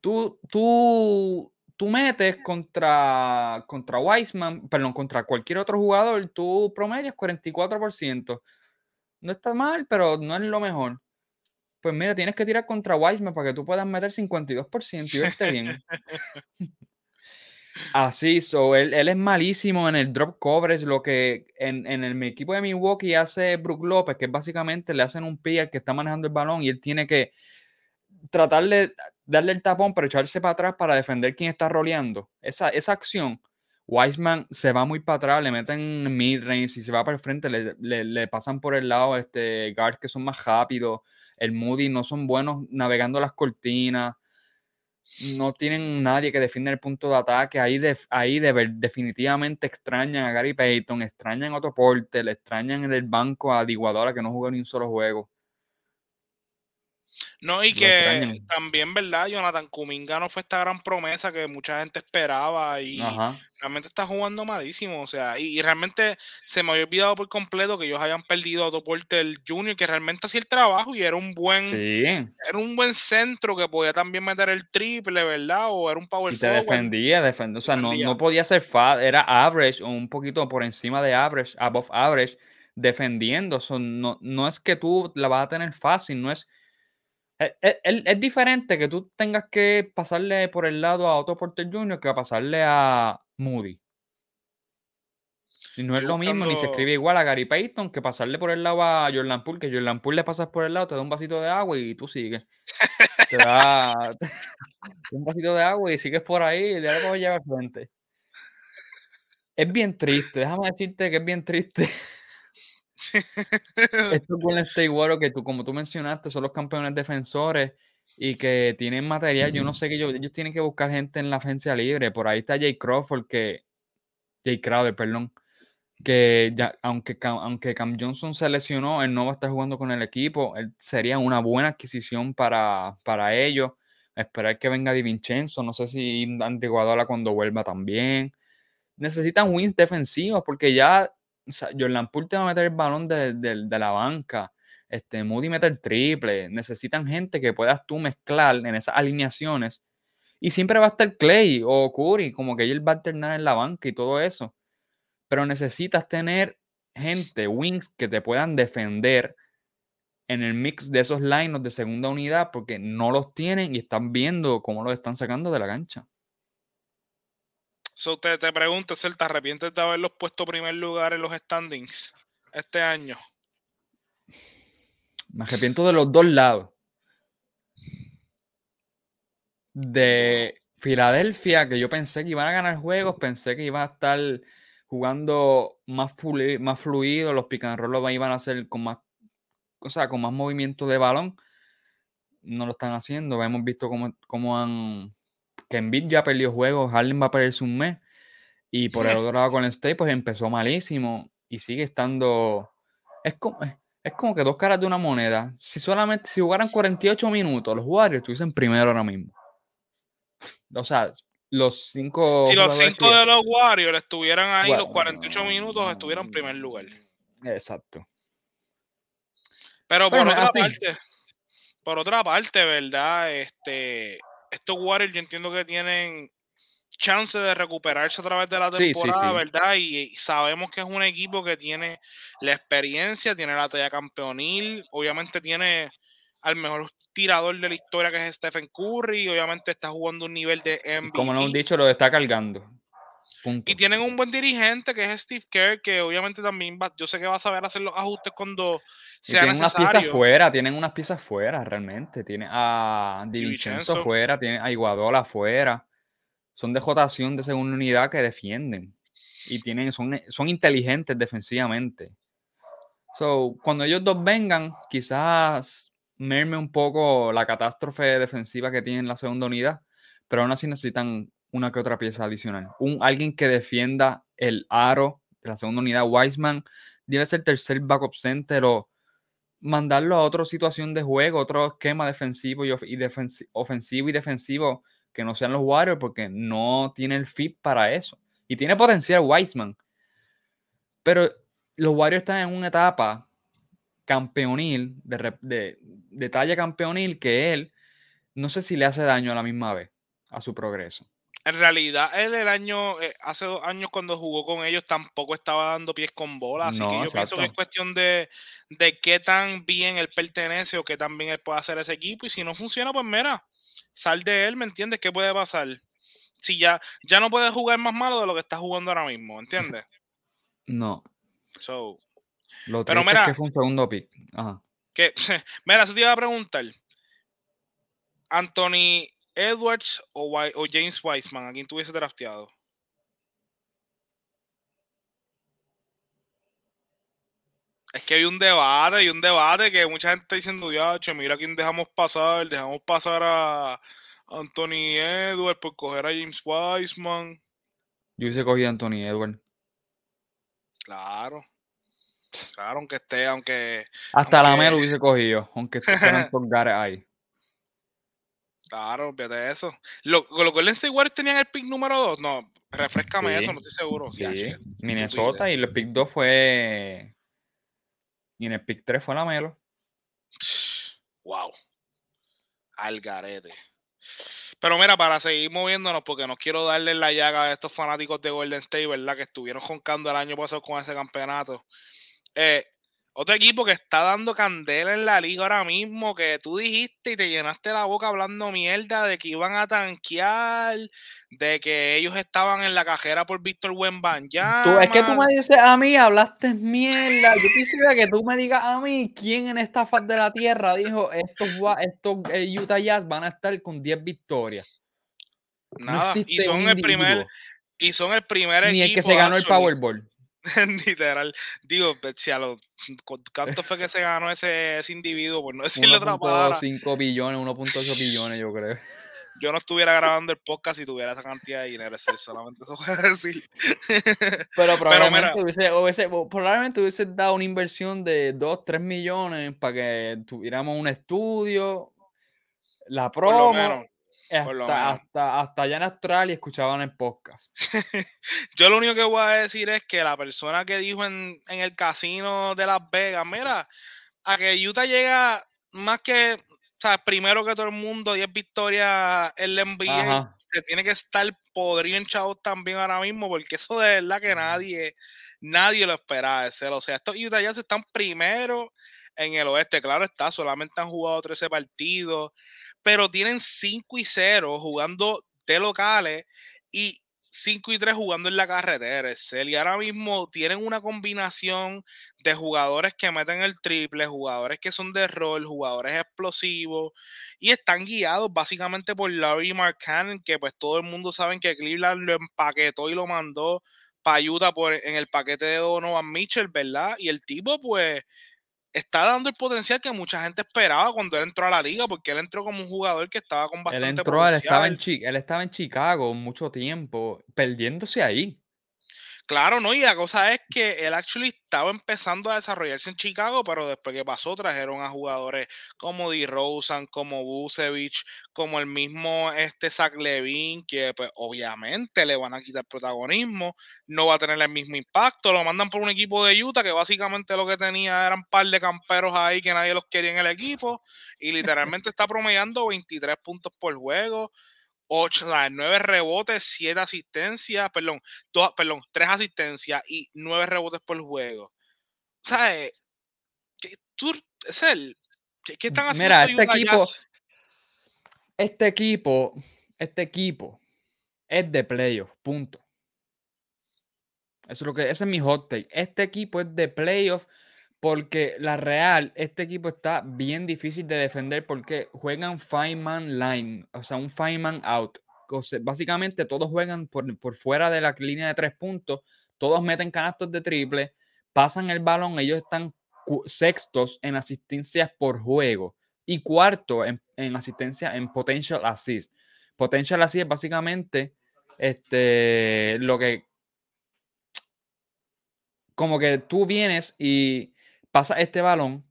tú, tú, tú metes contra, contra Wiseman, perdón, contra cualquier otro jugador, tú promedias 44%. No está mal, pero no es lo mejor. Pues mira, tienes que tirar contra Wiseman para que tú puedas meter 52% y verte bien. Así, so, él, él es malísimo en el drop coverage, lo que en, en el mi equipo de Milwaukee hace Brook López, que es básicamente le hacen un pie al que está manejando el balón y él tiene que tratar de darle el tapón, pero echarse para atrás para defender quien está roleando. Esa, esa acción, Wiseman se va muy para atrás, le meten mid-range, si se va para el frente, le, le- pasan por el lado este, guards que son más rápidos, el Moody no son buenos navegando las cortinas, no tienen nadie que defienda el punto de ataque, ahí, ahí definitivamente extrañan a Gary Payton, extrañan a Otto Porter, le extrañan en el banco a Diguadora que no jugó ni un solo juego. No, y que también, ¿verdad? Jonathan Kuminga no fue esta gran promesa que mucha gente esperaba y Ajá. realmente está jugando malísimo. O sea, y, y realmente se me había olvidado por completo que ellos hayan perdido a Otto Porter Jr., que realmente hacía el trabajo y era un buen, Sí, era un buen centro que podía también meter el triple, ¿verdad? O era un power y te forward. defendía, defend- o sea, no, Defendía. no podía ser fa era average o un poquito por encima de average, above average, defendiendo. So, no, no es que tú la vas a tener fácil, no es. Es, es- es- es diferente que tú tengas que pasarle por el lado a Otto Porter Jr. que a pasarle a Moody. Y no es lo mismo, ni se escribe igual a Gary Payton que pasarle por el lado a Jordan Poole, que Jordan Poole le pasas por el lado, te da un vasito de agua y tú sigues. Te da un vasito de agua y sigues por ahí y le das llevar frente. Es bien triste, déjame decirte que es bien triste. Estos Golden State Warriors que tú, como tú mencionaste, son los campeones defensores y que tienen material. Yo no sé que ellos, ellos tienen que buscar gente en la agencia libre. Por ahí está Jay Crawford, que. Jay Crowder, perdón. que ya, aunque, aunque Cam Johnson se lesionó, él no va a estar jugando con el equipo, él sería una buena adquisición para, para ellos. Esperar que venga Di Vincenzo, no sé si Andy Guadola cuando vuelva también. Necesitan wins defensivos porque ya o sea, Jordan Poole te va a meter el balón de, de, la banca. Este, Moody mete el triple. Necesitan gente que puedas tú mezclar en esas alineaciones. Y siempre va a estar Clay o Curry, como que él va a alternar en la banca y todo eso. Pero necesitas tener gente, wings, que te puedan defender en el mix de esos linos de segunda unidad, porque no los tienen y están viendo cómo los están sacando de la cancha. So, te, te pregunto, ¿te arrepientes de haberlos puesto primer lugar en los standings este año? Me arrepiento de los dos lados. De Filadelfia, que yo pensé que iban a ganar juegos, pensé que iban a estar jugando más, más fluido, los pick iban a hacer con más, o sea, con más movimiento de balón. No lo están haciendo. Hemos visto cómo, cómo han que Embiid ya perdió juegos, Harden va a perderse un mes. Y por el otro lado con el State, pues empezó malísimo y sigue estando. Es como, es como que dos caras de una moneda. Si solamente si jugaran 48 minutos, los Warriors estuviesen primero ahora mismo. O sea, los cinco. Si los cinco de los Warriors estuvieran ahí los 48 minutos, estuvieran en primer lugar. Exacto. Pero por otra parte, por otra parte, ¿verdad? Este, estos Warriors yo entiendo que tienen chance de recuperarse a través de la temporada, ¿verdad? Y, sabemos que es un equipo que tiene la experiencia, tiene la talla campeonil, obviamente tiene al mejor tirador de la historia que es Stephen Curry, y obviamente está jugando un nivel de MVP. Como nos han dicho, lo está cargando. Y tienen un buen dirigente que es Steve Kerr, que obviamente también va, yo sé que va a saber hacer los ajustes cuando sea tienen unas piezas fuera, tienen unas piezas fuera realmente. Tiene a Di Vincenzo fuera, tiene a Iguadola fuera. Son de jotación de segunda unidad que defienden. Y tienen, son, son inteligentes defensivamente. So, cuando ellos dos vengan, quizás merme un poco la catástrofe defensiva que tienen la segunda unidad, pero aún así necesitan una que otra pieza adicional. Un, alguien que defienda el aro de la segunda unidad, Wiseman, debe ser tercer backup center o mandarlo a otra situación de juego, otro esquema defensivo y, ofensivo y defensivo que no sean los Warriors porque no tiene el fit para eso. Y tiene potencial Wiseman. Pero los Warriors están en una etapa campeonil, de, de, de talla campeonil, que él no sé si le hace daño a la misma vez a su progreso. En realidad, él el año, eh, hace dos años cuando jugó con ellos, tampoco estaba dando pies con bola. Así que yo pienso que es cuestión de, de qué tan bien él pertenece o qué tan bien él puede hacer ese equipo. Y si no funciona, pues mira, sal de él, ¿me entiendes? ¿Qué puede pasar? Si ya, ya no puede jugar más malo de lo que está jugando ahora mismo, ¿entiendes? No. So, lo pero mira, que fue un segundo pick. Ajá. Que, mira, eso te iba a preguntar. Anthony Edwards o, o James Wiseman, ¿a quién tuviese drafteado? Es que hay un debate, hay un debate que mucha gente está diciendo, che, mira quién dejamos pasar, dejamos pasar a Anthony Edwards por coger a James Wiseman. Yo hubiese cogido a Anthony Edwards. Claro. Claro, aunque esté, aunque. Hasta la Melo hubiese cogido, aunque esté con Gareth ahí. Claro, de eso. ¿Los lo Golden State Warriors tenían el pick número 2? No, refrescame eso, no estoy seguro. Sí, Minnesota y el pick 2 fue. Y en el pick 3 fue la Melo. Wow. Al garete. Pero mira, para seguir moviéndonos, porque no quiero darle la llaga a estos fanáticos de Golden State, ¿verdad? Que estuvieron joncando el año pasado con ese campeonato. Eh, otro equipo que está dando candela en la liga ahora mismo, que tú dijiste y te llenaste la boca hablando mierda de que iban a tanquear, de que ellos estaban en la cajera por Víctor ya Tú, es que tú me dices a mí, hablaste mierda. Yo quisiera que tú me digas a mí quién en esta faz de la tierra dijo estos, estos eh, Utah Jazz van a estar con 10 victorias. Nada, y son el primer y son el primer Ni el que se ganó el Powerball. Literal. Digo, pues, si a los. ¿Cuánto fue que se ganó ese, ese individuo? Por no decirle otra palabra. 1.5 billones, 1.8 billones, yo creo. yo no estuviera grabando el podcast si tuviera esa cantidad de dinero. Solamente eso voy a decir. Pero probablemente, hubiese, probablemente hubiese dado una inversión de 2, 3 millones para que tuviéramos un estudio, la promo. Hasta, hasta, hasta, allá en Australia escuchaban el podcast. Yo lo único que voy a decir es que la persona que dijo en, en el casino de Las Vegas, mira, a que Utah llega más que, o sea, primero que todo el mundo, 10 victorias en la NBA, se tiene que estar podrido en chavos también ahora mismo, porque eso de verdad que nadie, nadie lo esperaba de ser. O sea, estos Utah ya están primero en el oeste, claro está, solamente han jugado 13 partidos pero tienen 5 y 0 jugando de locales y 5 y 3 jugando en la carretera. Y ahora mismo tienen una combinación de jugadores que meten el triple, jugadores que son de rol, jugadores explosivos y están guiados básicamente por Larry Markkanen, que pues todo el mundo sabe que Cleveland lo empaquetó y lo mandó para Utah por, en el paquete de Donovan Mitchell, ¿verdad? Y el tipo pues está dando el potencial que mucha gente esperaba cuando él entró a la liga, porque él entró como un jugador que estaba con bastante él entró, Él estaba, en, él estaba en Chicago mucho tiempo, perdiéndose ahí. Claro, no, y la cosa es que él actually estaba empezando a desarrollarse en Chicago, pero después que pasó trajeron a jugadores como D. Rosen, como Busevich, como el mismo este Zach Levine, que pues obviamente le van a quitar protagonismo, no va a tener el mismo impacto, lo mandan por un equipo de Utah que básicamente lo que tenía eran un par de camperos ahí que nadie los quería en el equipo y literalmente está promediando 23 puntos por juego, 8, 9 rebotes, 7 asistencias, perdón, perdón, 3 asistencias y 9 rebotes por juego. ¿Sabes? ¿Qué, tú, es el, ¿qué, están haciendo? Mira, este equipo, este equipo, este equipo es de playoff, punto. Eso es lo que, ese es mi hot take. Este equipo es de playoff porque la Real, este equipo está bien difícil de defender porque juegan five man line, o sea, un five man out. básicamente todos juegan por, por, fuera de la línea de tres puntos, todos meten canastos de triple, pasan el balón, ellos están sextos en asistencias por juego y cuarto en, en asistencia en potential assist. Potential assist es básicamente este, lo que como que tú vienes y pasa este balón,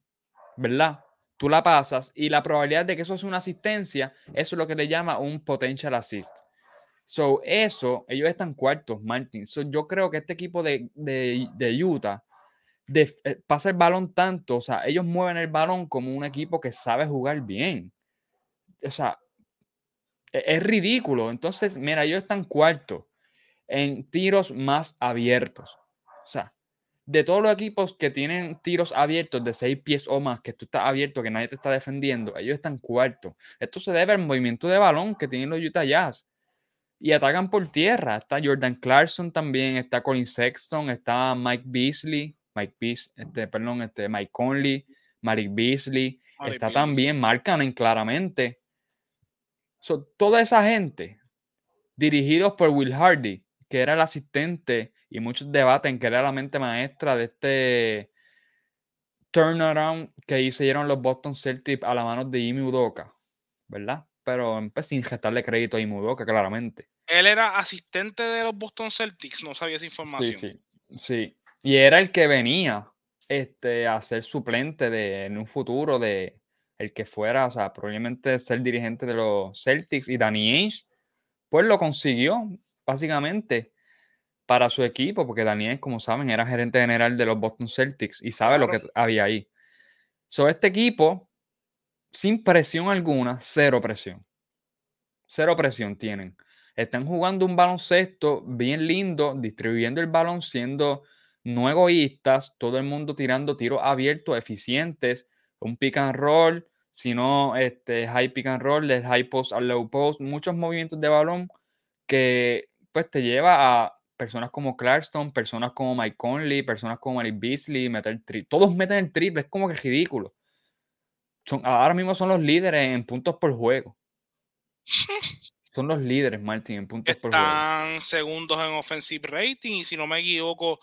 ¿verdad? Tú la pasas y la probabilidad de que eso es una asistencia, eso es lo que le llama un potential assist. So, eso, ellos están cuartos, Martin. So, yo creo que este equipo de, de, Utah eh, pasa el balón tanto, o sea, ellos mueven el balón como un equipo que sabe jugar bien. O sea, es, es ridículo. Entonces, mira, ellos están cuartos en tiros más abiertos. O sea, de todos los equipos que tienen tiros abiertos de seis pies o más, que tú estás abierto, que nadie te está defendiendo, ellos están cuartos. Esto se debe al movimiento de balón que tienen los Utah Jazz. Y atacan por tierra. Está Jordan Clarkson también, está Colin Sexton, está Mike Beasley, Mike Beasley, este, perdón, este, Mike Conley, Mike Beasley, está también Mark Cannon claramente. toda esa gente, dirigidos por Will Hardy, que era el asistente y muchos debaten que era la mente maestra de este turnaround que hicieron los Boston Celtics a la mano de Imi Udoka, ¿verdad? Pero pues, sin gestarle crédito a Imi Udoka, claramente. Él era asistente de los Boston Celtics, no sabía esa información. Sí, sí, sí. Y era el que venía este, a ser suplente de, en un futuro de el que fuera, o sea, probablemente ser dirigente de los Celtics y Danny Ainge, pues lo consiguió, básicamente para su equipo, porque Daniel, como saben, era gerente general de los Boston Celtics y sabe lo que había ahí. So, este equipo, sin presión alguna, cero presión. Cero presión tienen. Están jugando un baloncesto bien lindo, distribuyendo el balón, siendo no egoístas, todo el mundo tirando tiros abiertos, eficientes, un pick and roll, sino este high pick and roll, del high post al low post, muchos movimientos de balón que pues te lleva a personas como Clarkson, personas como Mike Conley, personas como Malik Beasley, meter todos meten el triple, es como que ridículo. Son, ahora mismo son los líderes en puntos por juego. Son los líderes, Martin, en puntos por juego. Están segundos en offensive rating y si no me equivoco,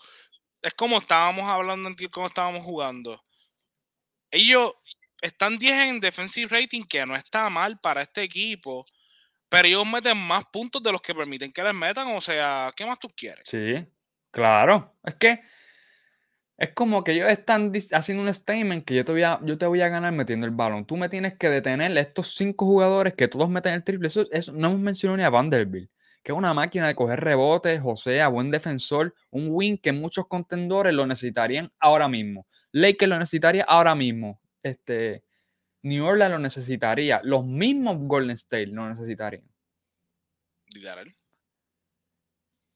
es como estábamos hablando en cómo estábamos jugando. Ellos están 10 en defensive rating, que no está mal para este equipo pero ellos meten más puntos de los que permiten que les metan. O sea, ¿qué más tú quieres? Sí, claro. Es que es como que ellos están haciendo un statement que yo te, voy a, yo te voy a ganar metiendo el balón. Tú me tienes que detener estos cinco jugadores que todos meten el triple. Eso, eso no hemos mencionado ni a Vanderbilt, que es una máquina de coger rebotes, o sea, buen defensor, un win que muchos contendores lo necesitarían ahora mismo. Lakers lo necesitaría ahora mismo. Este, New Orleans lo necesitaría. Los mismos Golden State lo necesitarían. Literal.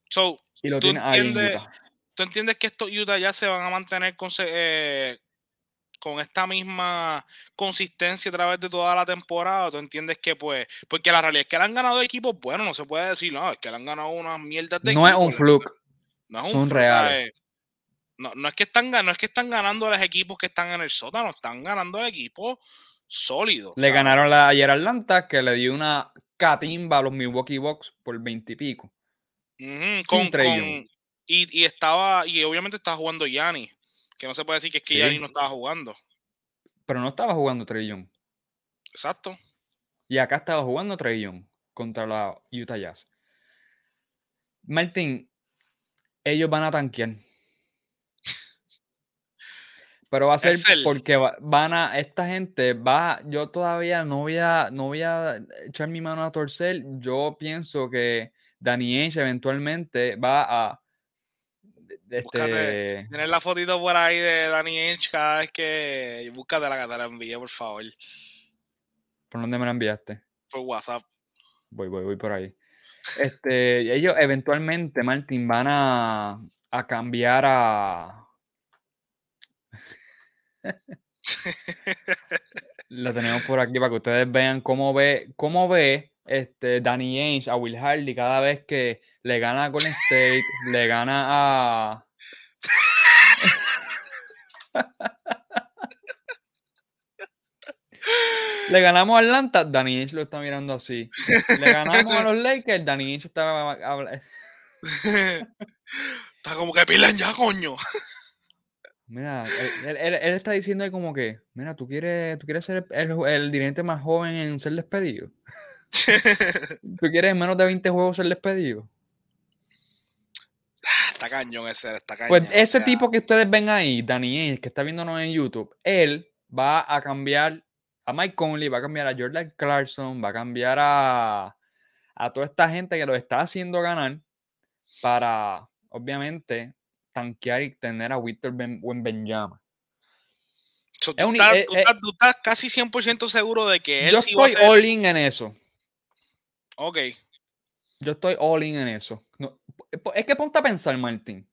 So, Y lo ¿Tú tiene ahí en entiendes? Utah. ¿tú entiendes que estos Utah ya se van a mantener con, eh, con esta misma consistencia a través de toda la temporada? ¿Tú entiendes que, pues, porque la realidad es que le han ganado equipos buenos, no se puede decir, no, es que le han ganado unas mierdas de No es un fluke. No es un son reales. ¿sabes? No, no es que están, no es que están ganando a los equipos que están en el sótano, están ganando al equipo sólido. Le ganaron la, ayer a Atlanta, que le dio una catimba a los Milwaukee Bucks por 20 y pico. Con, con- Young. y, y estaba, y obviamente estaba jugando Yanni, que no se puede decir que es que Sí. Yanni no estaba jugando. Pero no estaba jugando Trey Young. Exacto. Y acá estaba jugando Trey Young contra la Utah Jazz. Martín, ellos van a tanquear. Pero va a ser el- porque va- van a, esta gente va, yo todavía no voy a, no voy a echar mi mano a torcer. Yo pienso que Danny Ainge eventualmente va a de- Búscate- este, Tienes la fotito por ahí de Danny Ainge cada vez que. Búscate la que te la envié, por favor. ¿Por dónde me la enviaste? Por WhatsApp. Voy, voy, voy por ahí. Este, ellos eventualmente, Martín, van a, a cambiar a. Lo tenemos por aquí para que ustedes vean cómo ve, cómo ve este Danny Ainge a Will Hardy cada vez que le gana a Golden State, le gana a. Le ganamos a Atlanta, Danny Ainge lo está mirando así. Le ganamos a los Lakers, Danny Ainge estaba Está como que pilan ya, coño. Mira, él, él- él- él está diciendo ahí como que, mira, tú quieres, tú quieres ser el, dirigente más joven en ser despedido. ¿Tú quieres en menos de 20 juegos ser despedido? está cañón ese, está cañón. Pues ese tipo que ustedes ven ahí, Ainge, que está viéndonos en YouTube, él va a cambiar a Mike Conley, va a cambiar a Jordan Clarkson, va a cambiar a, a toda esta gente que lo está haciendo ganar para, obviamente, tanquear y tener a Víctor Ben, Benjama. so, es tú, un- estás, eh, tú eh, estás- tú estás casi 100% seguro de que él Yo sí va a estoy ser. all in en eso. Ok. Yo estoy all in en eso. No, po- es que ponte a pensar, Martín.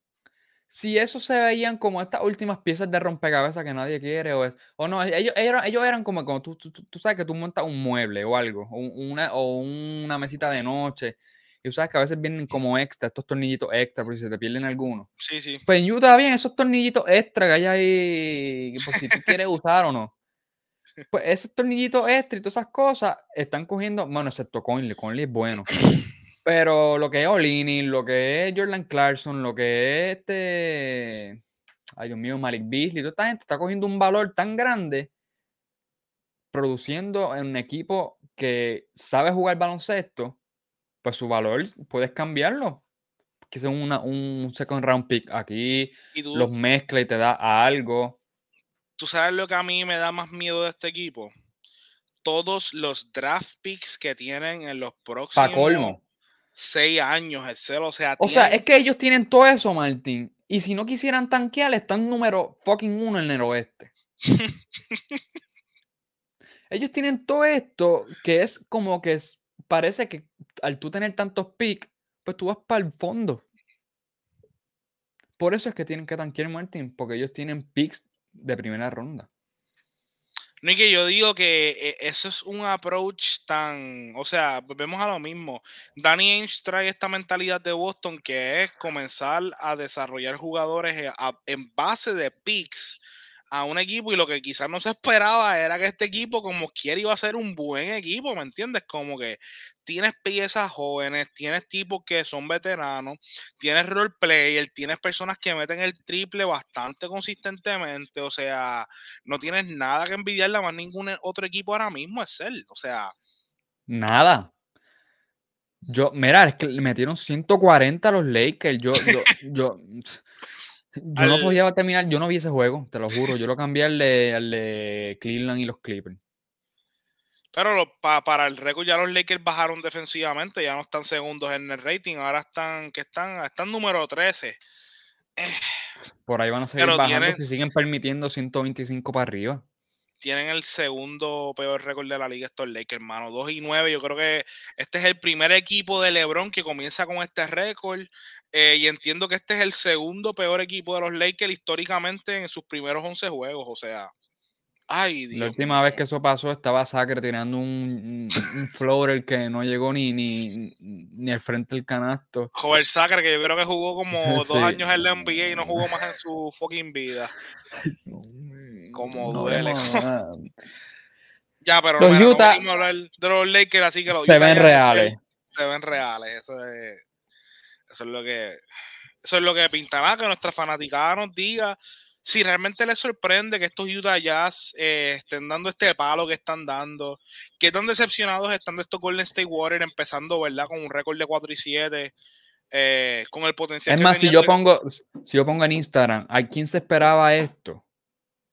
Si eso se veían como estas últimas piezas de rompecabezas que nadie quiere, o, es, o no, ellos, ellos, ellos eran como cuando tú, tú- tú- tú sabes que tú montas un mueble o algo, o una, o una mesita de noche, y sabes que a veces vienen como extra, estos tornillitos extra, por si se te pierden algunos. Sí, sí. Pues en Utah bien esos tornillitos extra que hay ahí, por si tú quieres usar o no. Pues esos tornillitos extra y todas esas cosas están cogiendo, bueno, excepto Conley, Conley es bueno. Pero lo que es Olini, lo que es Jordan Clarkson, lo que es este, ay Dios mío, Malik Beasley, toda esta gente está cogiendo un valor tan grande produciendo en un equipo que sabe jugar baloncesto, pues su valor puedes cambiarlo. Que sea una, un second round pick aquí, Y tú, los mezcla y te da algo. tú sabes lo que a mí me da más miedo de este equipo. Todos los draft picks que tienen en los próximos Pa' colmo. seis años, el O sea, O sea, es que ellos tienen todo eso, Martín. Y si no quisieran tanquear, están número fucking uno en el oeste. ellos tienen todo esto que es como que es- parece que al tú tener tantos picks, pues tú vas para el fondo. Por eso es que tienen que tanquear, Martín, porque ellos tienen picks de primera ronda. No, y que yo digo que eh, eso es un approach tan, o sea, volvemos a lo mismo. Danny Ainge trae esta mentalidad de Boston que es comenzar a desarrollar jugadores eh, en base de picks a un equipo y lo que quizás no se esperaba era que este equipo como quiera iba a ser un buen equipo, ¿me entiendes? Como que tienes piezas jóvenes, tienes tipos que son veteranos, tienes role player, tienes personas que meten el triple bastante consistentemente, o sea, no tienes nada que envidiarle a más ningún otro equipo ahora mismo, es él. O sea, Nada. Yo, mira, es que le metieron 140 a los Lakers. Yo, yo, yo, yo no Al- podía terminar, yo no vi ese juego, te lo juro. Yo lo cambié al de, al de Cleveland y los Clippers. Pero lo- pa- para el récord ya los Lakers bajaron defensivamente, ya no están segundos en el rating, ahora están, que están, están número 13. Por ahí van a seguir Pero bajando tienen- si siguen permitiendo 125 para arriba. Tienen el segundo peor récord de la liga estos Lakers, hermano. 2 y 9. Yo creo que este es el primer equipo de LeBron que comienza con este récord. Eh, y entiendo que este es el segundo peor equipo de los Lakers históricamente en sus primeros 11 juegos. O sea, ay, Dios. La última vez que eso pasó estaba Sacre tirando un, un, floater que no llegó ni, ni, ni al frente del canasto. Joel Sacre, que yo creo que jugó como dos años en la NBA y no jugó más en su fucking vida. Como duele. Ya, pero Los no, mira, no Utah a hablar de los Lakers, así que los Se Utah ven reales. Se ven reales. Eso es, eso es lo que eso es lo que pintará, que nuestra fanaticada nos diga si realmente les sorprende que estos Utah Jazz eh, estén dando este palo que están dando, qué tan decepcionados están de estos Golden State Warriors empezando, ¿verdad? Con un récord de 4 y 7, eh, con el potencial Es que más, si yo de- pongo, si yo pongo en Instagram, ¿a quién se esperaba esto?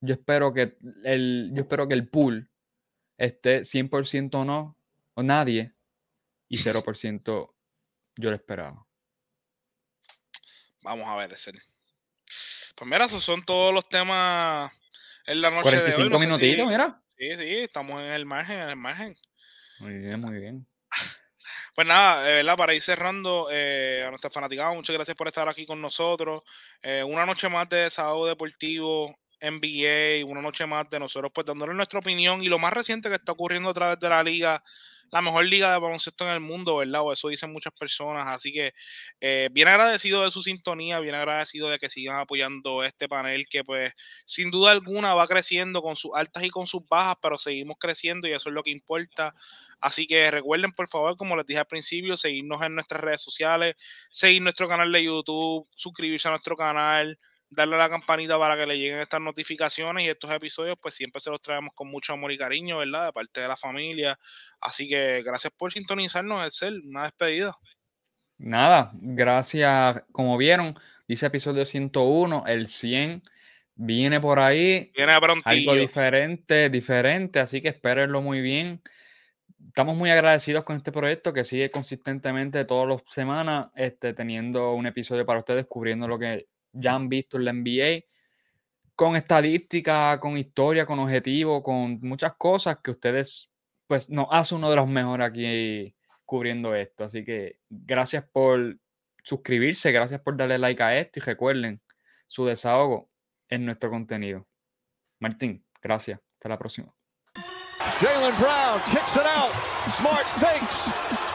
Yo espero que el, yo espero que el pool esté 100% no, o nadie, y 0% yo lo esperaba. Vamos a ver, ese. Pues mira, esos son todos los temas en la noche de hoy. 45 No si- minutitos, mira. Sí, sí, estamos en el margen, en el margen. Muy bien, muy bien. Pues nada, eh, ¿verdad? Para ir cerrando eh, a nuestra fanaticada, muchas gracias por estar aquí con nosotros. Eh, una noche más de sábado deportivo, NBA, una noche más de nosotros, pues dándole nuestra opinión y lo más reciente que está ocurriendo a través de la liga, la mejor liga de baloncesto en el mundo, ¿verdad? O eso dicen muchas personas. Así que eh, bien agradecido de su sintonía, bien agradecido de que sigan apoyando este panel que pues sin duda alguna va creciendo con sus altas y con sus bajas, pero seguimos creciendo y eso es lo que importa. Así que recuerden, por favor, como les dije al principio, seguirnos en nuestras redes sociales, seguir nuestro canal de YouTube, suscribirse a nuestro canal, darle a la campanita para que le lleguen estas notificaciones y estos episodios, pues siempre se los traemos con mucho amor y cariño, ¿verdad? De parte de la familia. Así que gracias por sintonizarnos, Excel, una despedida. Nada, gracias. Como vieron, dice episodio 101, el 100 viene por ahí. Viene algo prontillo. diferente, diferente, así que espérenlo muy bien. Estamos muy agradecidos con este proyecto que sigue consistentemente todas las semanas este, teniendo un episodio para ustedes cubriendo lo que ya han visto en la NBA, con estadística, con historia, con objetivo, con muchas cosas que ustedes, pues nos hace uno de los mejores aquí cubriendo esto. Así que gracias por suscribirse, gracias por darle like a esto y recuerden, su desahogo en nuestro contenido. Martín, gracias. Hasta la próxima. Jalen Brown kicks it out. Smart fakes.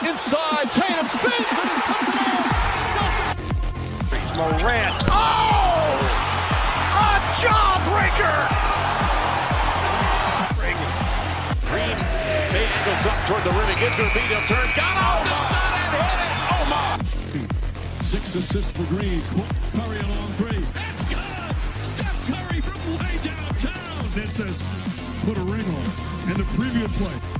Inside. Tatum spins. Morant. Oh! A jawbreaker! Green. Angles up toward the rim. He gives her beat. He'll turn. Got off the shot and hit it. Oh, my. Six assists for Green. Curry a long three. That's good. Steph Curry from way downtown. That says, put a ring on. it. And the preview play.